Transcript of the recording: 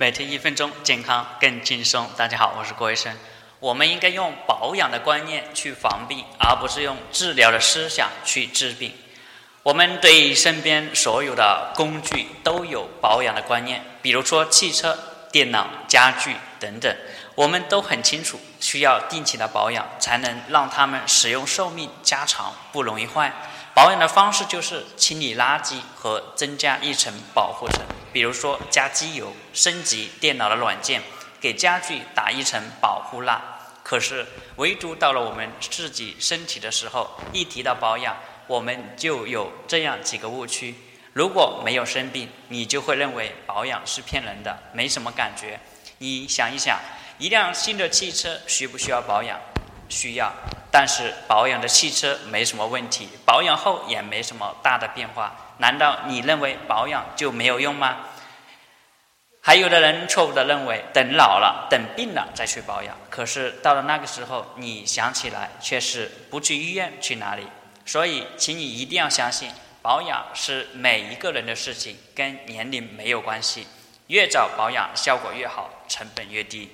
每天一分钟，健康更轻松。大家好，我是郭医生。我们应该用保养的观念去防病，而不是用治疗的思想去治病。我们对身边所有的工具都有保养的观念，比如说汽车、电脑、家具等等，我们都很清楚需要定期的保养，才能让它们使用寿命加长，不容易坏。保养的方式就是清理垃圾和增加一层保护层。比如说加机油、升级电脑的软件、给家具打一层保护蜡。可是，唯独到了我们自己身体的时候，一提到保养，我们就有这样几个误区：如果没有生病，你就会认为保养是骗人的，没什么感觉。你想一想，一辆新的汽车需不需要保养？需要。但是保养的汽车没什么问题，保养后也没什么大的变化。难道你认为保养就没有用吗？还有的人错误的认为等老了、等病了再去保养，可是到了那个时候，你想起来却是不去医院去哪里？所以，请你一定要相信，保养是每一个人的事情，跟年龄没有关系。越早保养，效果越好，成本越低。